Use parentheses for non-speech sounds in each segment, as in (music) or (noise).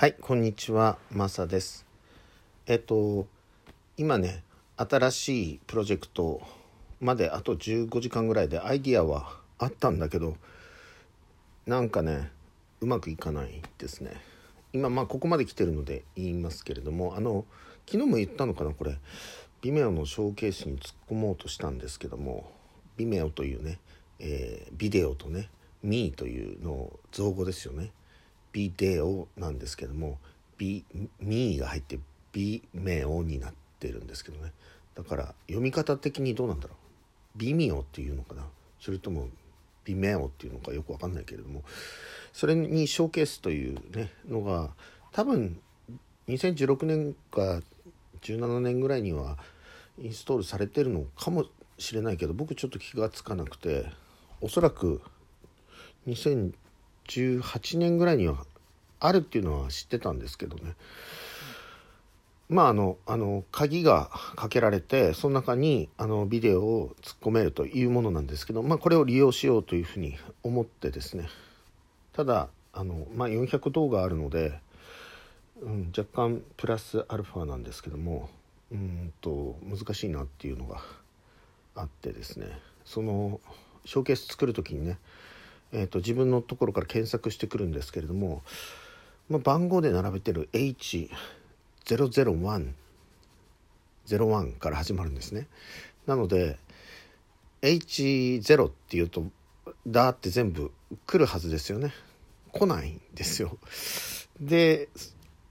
はい、こんにちは、マサです。えっと、今ね、新しいプロジェクトまであと15時間ぐらいでアイディアはあったんだけど、なんかね、うまくいかないですね。今、まあ、ここまで来てるので言いますけれども、あの、昨日も言ったのかな、これ、ビメオのショーケースに突っ込もうとしたんですけども、ビメオというね、えービデオとね、ミーというの造語ですよね。ビデオなんですけどもビミーが入ってビメオになってるんですけどね。だから読み方的にどうなんだろう。ビミオっていうのかな。それともビメオっていうのかよくわかんないけれども。それにショーケースというねのが多分2016年か17年ぐらいにはインストールされてるのかもしれないけど僕ちょっと気がつかなくておそらく18年ぐらいにはあるっていうのは知ってたんですけどね。まああのあの鍵がかけられてその中にあのビデオを突っ込めるというものなんですけど、まあ、これを利用しようというふうに思ってですね。ただあの、まあ、400動画あるので、うん、若干プラスアルファなんですけどもうんと難しいなっていうのがあってですね。そのショーケース作る時にねえー、と自分のところから検索してくるんですけれども、まあ、番号で並べてる H001 01から始まるんですね。なので H0 っていうとだって全部来るはずですよね。来ないんですよ。で、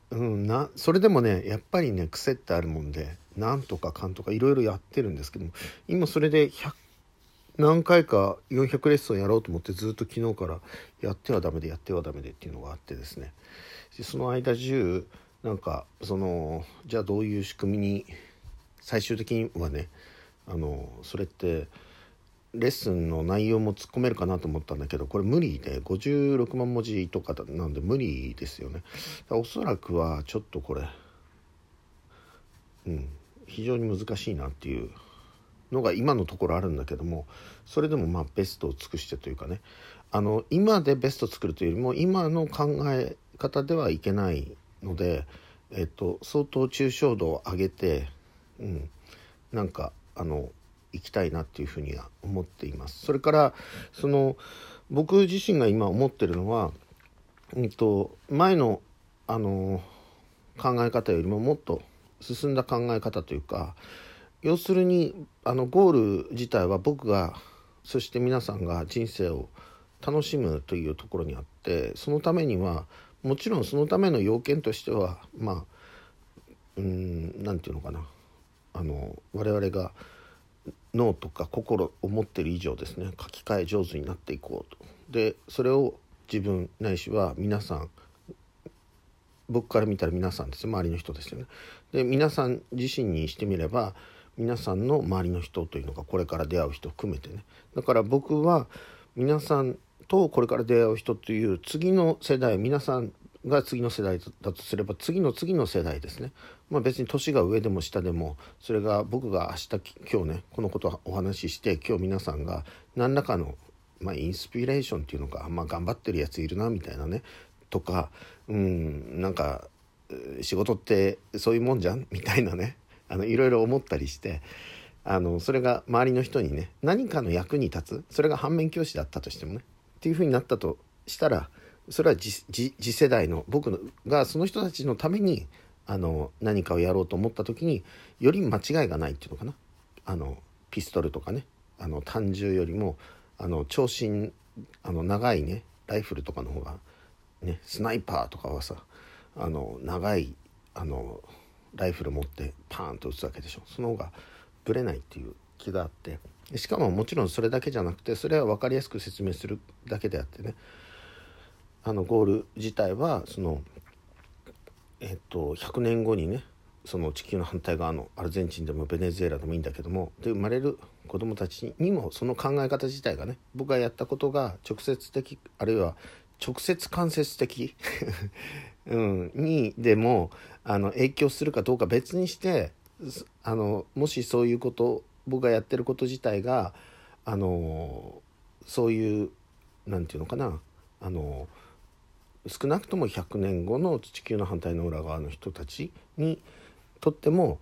うん、なそれでもねやっぱりね癖ってあるもんでなんとかかんとかいろいろやってるんですけども今それで100何回か400レッスンやろうと思ってずっと昨日からやってはダメでやってはダメでっていうのがあってですね。でその間中なんかそのじゃあどういう仕組みに最終的にはねあのそれってレッスンの内容も突っ込めるかなと思ったんだけどこれ無理で56万文字とかなんで無理ですよね。おそらくはちょっとこれうん非常に難しいなっていうのが今のところあるんだけどもそれでもまあベストを尽くしてというかねあの今でベスト作るというよりも今の考え方ではいけないので、えっと、相当抽象度を上げて、うん、なんかあの行きたいなっていうふうには思っています。それからその僕自身が今思ってるのは、うんと、前のあの考え方よりももっと進んだ考え方というか要するにあのゴール自体は僕がそして皆さんが人生を楽しむというところにあってそのためにはもちろんそのための要件としてはまあうん何て言うのかなあの我々が脳とか心を持ってる以上ですね書き換え上手になっていこうと。でそれを自分ないしは皆さん僕から見たら皆さんです周りの人ですよね。で皆さん自身にしてみれば皆さんの周りの人というのがこれから出会う人を含めてね。だから僕は皆さんとこれから出会う人という次の世代皆さんが次の世代だとすれば次の次の世代ですね。まあ別に年が上でも下でもそれが僕が明日今日ねこのことをお話しして今日皆さんが何らかのまあインスピレーションっていうのかまあ頑張ってるやついるなみたいなねとかうんなんか仕事ってそういうもんじゃんみたいなね。あのいろいろ思ったりしてあのそれが周りの人にね何かの役に立つそれが反面教師だったとしてもねっていうふうになったとしたらそれは次世代の僕がその人たちのためにあの何かをやろうと思った時により間違いがないっていうのかな。あのピストルとかねあの単銃よりもあの長身あの長いねライフルとかの方がねスナイパーとかはさあの長いあのライフル持ってパーンと撃つわけでしょ。その方がブレないっていう気があって。しかももちろんそれだけじゃなくてそれは分かりやすく説明するだけであってね。あのゴール自体はそのえっと100年後にねその地球の反対側のアルゼンチンでもベネズエラでもいいんだけどもで生まれる子どもたちにもその考え方自体がね僕がやったことが直接的あるいは直接間接的 (laughs) うん、にでもあの影響するかどうか別にしてあのもしそういうこと僕がやってること自体があのそういうなんていうのかなあの少なくとも100年後の地球の反対の裏側の人たちにとっても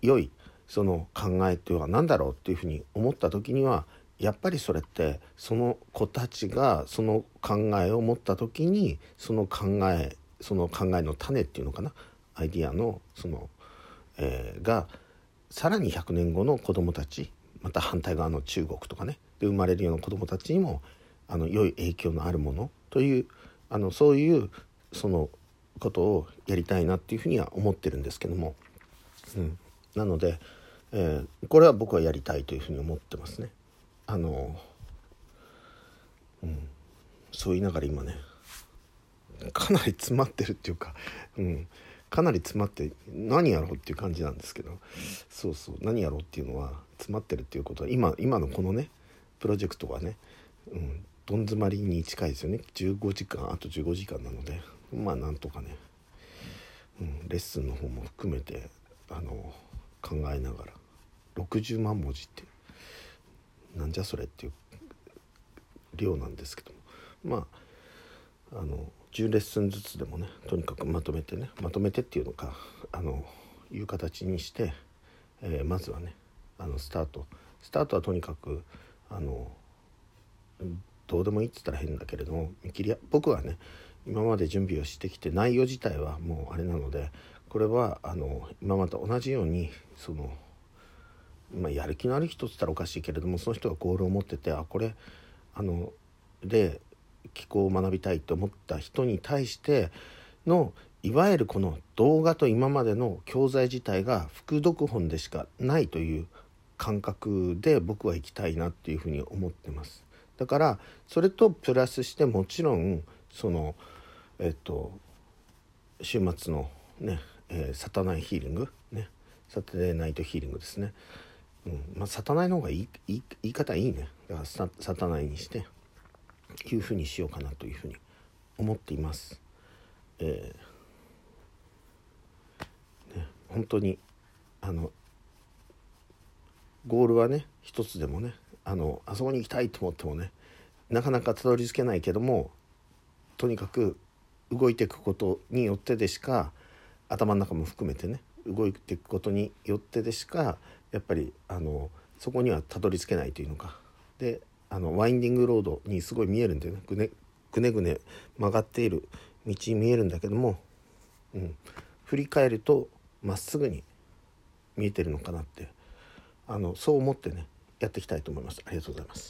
良いその考えというのは何だろうっていうふうに思った時にはやっぱりそれってその子たちがその考えを持った時にその考えその考えの種っていうのかなアイディアのその、えー、がさらに100年後の子どもたちまた反対側の中国とかねで生まれるような子どもたちにもあの良い影響のあるものというあのそういうそのことをやりたいなっていうふうには思ってるんですけども、うん、なので、えー、これは僕はやりたいというふうに思ってますね。あのうん、そう言いながら今ねかなり詰まってるっていうか、うん、かなり詰まって何やろうっていう感じなんですけど。そうそう。何やろうっていうのは詰まってるっていうことは今今のこのねプロジェクトはね、うん、どん詰まりに近いですよね。15時間あと15時間なのでまあなんとかね、うん、レッスンの方も含めてあの考えながら60万文字ってなんじゃそれっていう量なんですけども。まああの10レッスンずつでもねとにかくまとめてねまとめてっていうのかあのいう形にして、えー、まずはねあのスタート。スタートはとにかくあのどうでもいいって言ったら変だけれども見切り僕はね今まで準備をしてきて内容自体はもうあれなのでこれはあの今まで同じようにその、まあ、やる気のある人って言ったらおかしいけれどもその人がゴールを持っててあこれあので気候を学びたいと思った人に対してのいわゆるこの動画と今までの教材自体が副読本でしかないという感覚で僕は行きたいなっていうふうに思ってます。だからそれとプラスしてもちろんそのえっと週末のね、えー、サタナイヒーリングねサタデーナイトヒーリングですね、うんまあ、サタナイの方がいい言い方いいね。だからササタナイにして。いうふうにしようかなというふうに思っています。えー、ね、本当にあのゴールはね一つでもねあのあそこに行きたいと思ってもねなかなかたどり着けないけどもとにかく動いていくことによってでしか頭の中も含めてね動いていくことによってでしかやっぱりあのそこにはたどり着けないというのかであのワインディングロードにすごい見えるんだよね。ぐねぐねぐね曲がっている道に見えるんだけども、うん、振り返るとまっすぐに見えてるのかなってあのそう思ってねやっていきたいと思います。ありがとうございます。